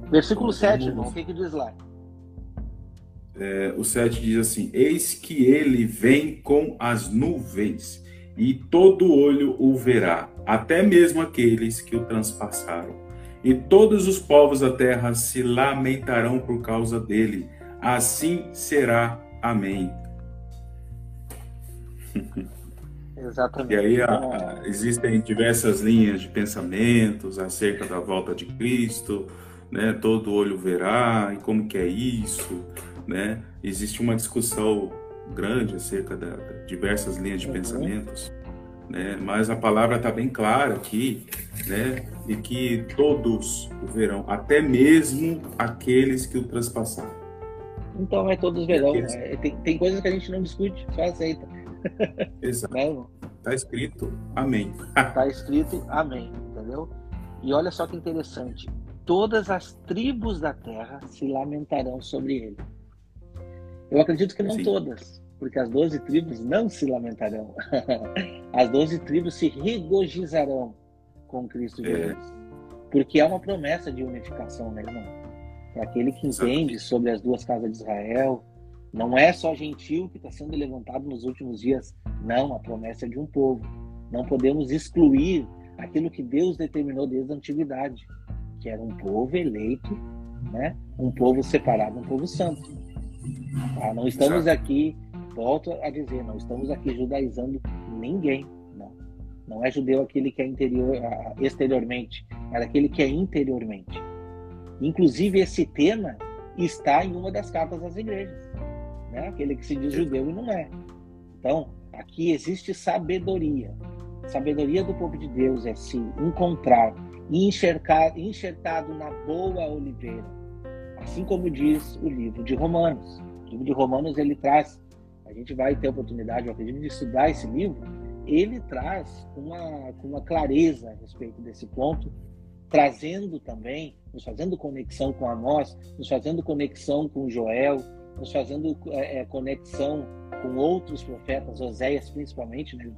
Versículo 7, irmão, o que, que diz lá? É, o 7 diz assim: Eis que ele vem com as nuvens e todo olho o verá, até mesmo aqueles que o transpassaram. E todos os povos da terra se lamentarão por causa dele. Assim será. Amém. Exatamente. E aí a, existem diversas linhas de pensamentos acerca da volta de Cristo, né? Todo olho verá e como que é isso, né? Existe uma discussão grande acerca de diversas linhas de uhum. pensamentos, né? mas a palavra está bem clara aqui, né? de que todos o verão, até mesmo aqueles que o transpassaram. Então é todos verão. Aqueles... É, tem, tem coisas que a gente não discute, só aceita. Exato. Está né, escrito Amém. Está escrito Amém, entendeu? E olha só que interessante. Todas as tribos da terra se lamentarão sobre ele. Eu acredito que não Sim. todas, porque as doze tribos não se lamentarão. As doze tribos se regozijarão com Cristo é. Jesus. É. Porque é uma promessa de unificação, né, irmão? É aquele que entende sobre as duas casas de Israel, Não é só gentil que está sendo levantado nos últimos dias. Não, a promessa é de um povo. Não podemos excluir aquilo que Deus determinou desde a antiguidade, que era um povo eleito, né? um povo separado, um povo santo. Tá? Não estamos aqui, volto a dizer, não estamos aqui judaizando ninguém. Não, não é judeu aquele que é interior, exteriormente, é aquele que é interiormente. Inclusive, esse tema está em uma das cartas das igrejas né? aquele que se diz judeu e não é. Então, aqui existe sabedoria. Sabedoria do povo de Deus é se encontrar e enxergar, enxertado na boa oliveira. Assim como diz o livro de Romanos. O livro de Romanos ele traz, a gente vai ter a oportunidade, eu acredito, de estudar esse livro. Ele traz uma, uma clareza a respeito desse ponto, trazendo também, nos fazendo conexão com Amós, nos fazendo conexão com Joel, nos fazendo é, é, conexão com outros profetas, Oséias principalmente, né,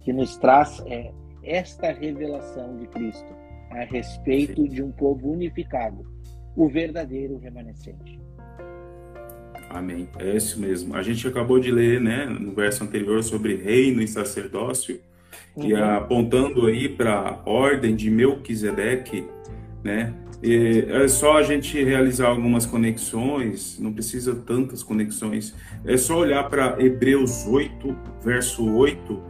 que nos traz é, esta revelação de Cristo a respeito de um povo unificado, o verdadeiro remanescente. Amém. É isso mesmo. A gente acabou de ler, né, no verso anterior sobre reino e sacerdócio, uhum. e apontando aí para a ordem de Melquisedeque, né? E é só a gente realizar algumas conexões, não precisa tantas conexões. É só olhar para Hebreus 8, verso 8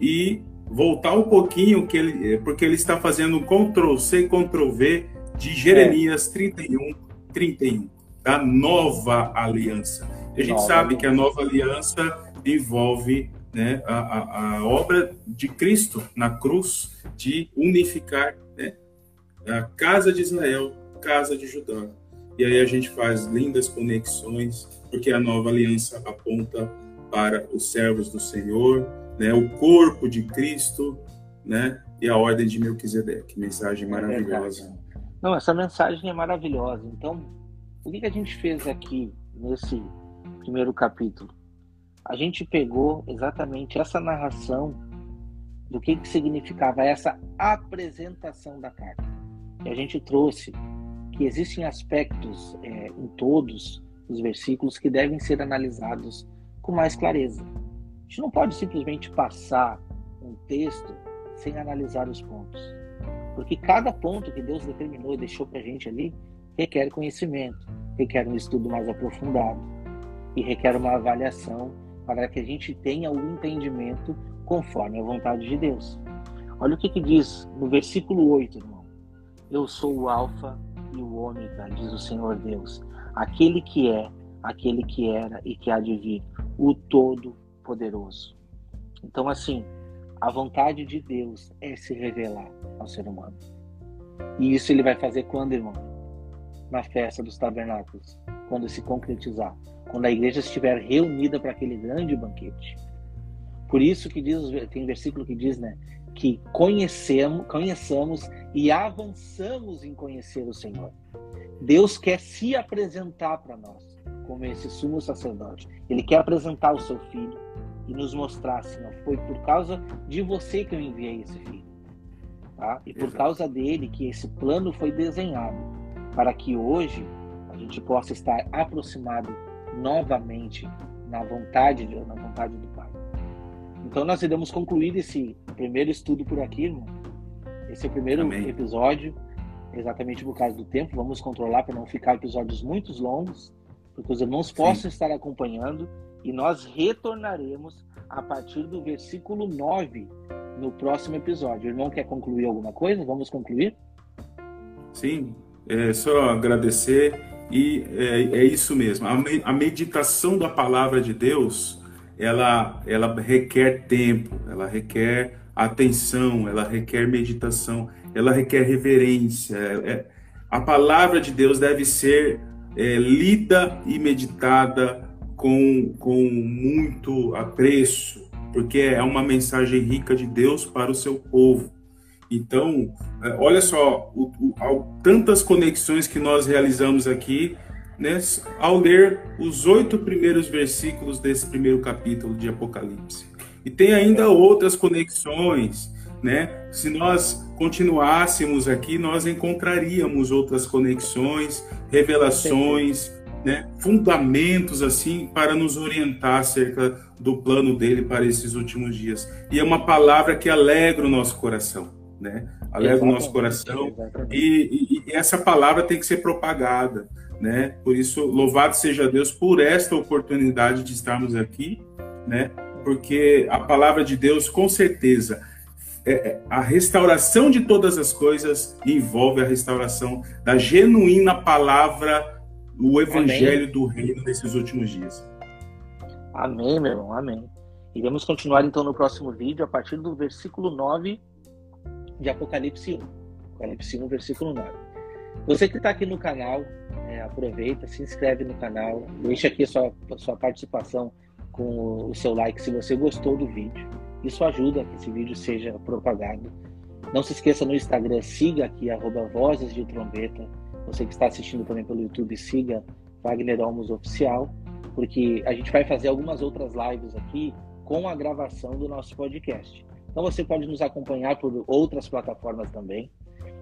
e voltar um pouquinho que ele, porque ele está fazendo um Ctrl C, Ctrl V de Jeremias é. 31, 31, da nova aliança. A gente nova sabe aliança. que a nova aliança envolve né, a, a, a obra de Cristo na cruz de unificar né, a casa de Israel, casa de Judá. E aí a gente faz lindas conexões, porque a nova aliança aponta para os servos do Senhor, né, o corpo de Cristo, né, e a ordem de Melquisedeque. Mensagem maravilhosa. É Não, essa mensagem é maravilhosa. Então, o que a gente fez aqui nesse primeiro capítulo? A gente pegou exatamente essa narração do que, que significava essa apresentação da carta. E a gente trouxe que existem aspectos é, em todos os versículos que devem ser analisados com mais clareza. A gente não pode simplesmente passar um texto sem analisar os pontos, porque cada ponto que Deus determinou e deixou para a gente ali requer conhecimento, requer um estudo mais aprofundado e requer uma avaliação para que a gente tenha o entendimento conforme a vontade de Deus. Olha o que, que diz no versículo 8, irmão. Eu sou o Alfa e o Ômega, diz o Senhor Deus, aquele que é, aquele que era e que há de vir, o Todo-Poderoso. Então, assim, a vontade de Deus é se revelar ao ser humano. E isso ele vai fazer quando, irmão? Na festa dos tabernáculos, quando se concretizar, quando a igreja estiver reunida para aquele grande banquete. Por isso que diz, tem versículo que diz, né, que conhecemos, conheçamos e avançamos em conhecer o Senhor. Deus quer se apresentar para nós como esse sumo sacerdote. Ele quer apresentar o seu filho e nos mostrar não foi por causa de você que eu enviei esse filho. Tá? E por causa dele que esse plano foi desenhado para que hoje a gente possa estar aproximado novamente na vontade de na vontade do Pai. Então nós iremos concluir esse primeiro estudo por aqui, irmão. Esse é o primeiro Amém. episódio, exatamente por causa do tempo. Vamos controlar para não ficar episódios muito longos, porque os irmãos Sim. possam estar acompanhando e nós retornaremos a partir do versículo 9 no próximo episódio. O irmão quer concluir alguma coisa? Vamos concluir? Sim, é só agradecer e é, é isso mesmo. A, a meditação da palavra de Deus ela, ela requer tempo, ela requer atenção, ela requer meditação, ela requer reverência. É, é a palavra de Deus deve ser é, lida e meditada com, com muito apreço, porque é uma mensagem rica de Deus para o seu povo. Então, é, olha só, o, o, tantas conexões que nós realizamos aqui né, ao ler os oito primeiros versículos desse primeiro capítulo de Apocalipse. E tem ainda outras conexões, né? Se nós continuássemos aqui, nós encontraríamos outras conexões, revelações, né, fundamentos assim para nos orientar acerca do plano dele para esses últimos dias. E é uma palavra que alegra o nosso coração, né? Alegra o nosso coração e, e, e, essa palavra tem que ser propagada, né? Por isso, louvado seja Deus por esta oportunidade de estarmos aqui, né? Porque a palavra de Deus, com certeza, é, é a restauração de todas as coisas envolve a restauração da genuína palavra o evangelho amém. do reino nesses últimos dias. Amém, meu irmão, amém. Vamos continuar então no próximo vídeo, a partir do versículo 9 de Apocalipse 1. Apocalipse 1, versículo 9. Você que está aqui no canal, é, aproveita, se inscreve no canal, deixa aqui a sua, a sua participação com o seu like se você gostou do vídeo. Isso ajuda que esse vídeo seja propagado. Não se esqueça no Instagram, siga aqui, arroba Vozes de Trombeta. Você que está assistindo também pelo YouTube, siga Wagner Olmos Oficial, porque a gente vai fazer algumas outras lives aqui com a gravação do nosso podcast. Então você pode nos acompanhar por outras plataformas também.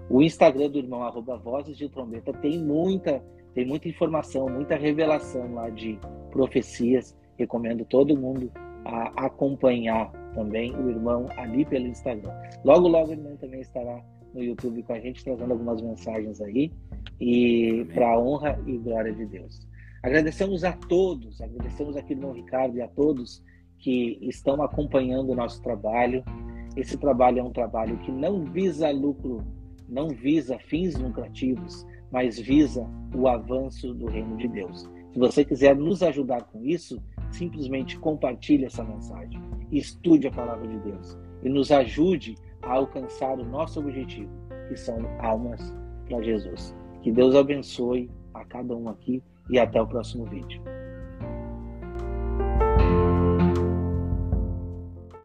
O Instagram do irmão, arroba Vozes de Trombeta, tem muita, tem muita informação, muita revelação lá de profecias. Recomendo todo mundo a acompanhar também o irmão ali pelo Instagram. Logo, logo o irmão também estará no YouTube com a gente, trazendo algumas mensagens aí e para a honra e glória de Deus. Agradecemos a todos, agradecemos aqui no Ricardo e a todos que estão acompanhando o nosso trabalho. Esse trabalho é um trabalho que não visa lucro, não visa fins lucrativos, mas visa o avanço do reino de Deus. Se você quiser nos ajudar com isso, simplesmente compartilhe essa mensagem, estude a palavra de Deus e nos ajude a alcançar o nosso objetivo, que são almas para Jesus. Que Deus abençoe a cada um aqui e até o próximo vídeo.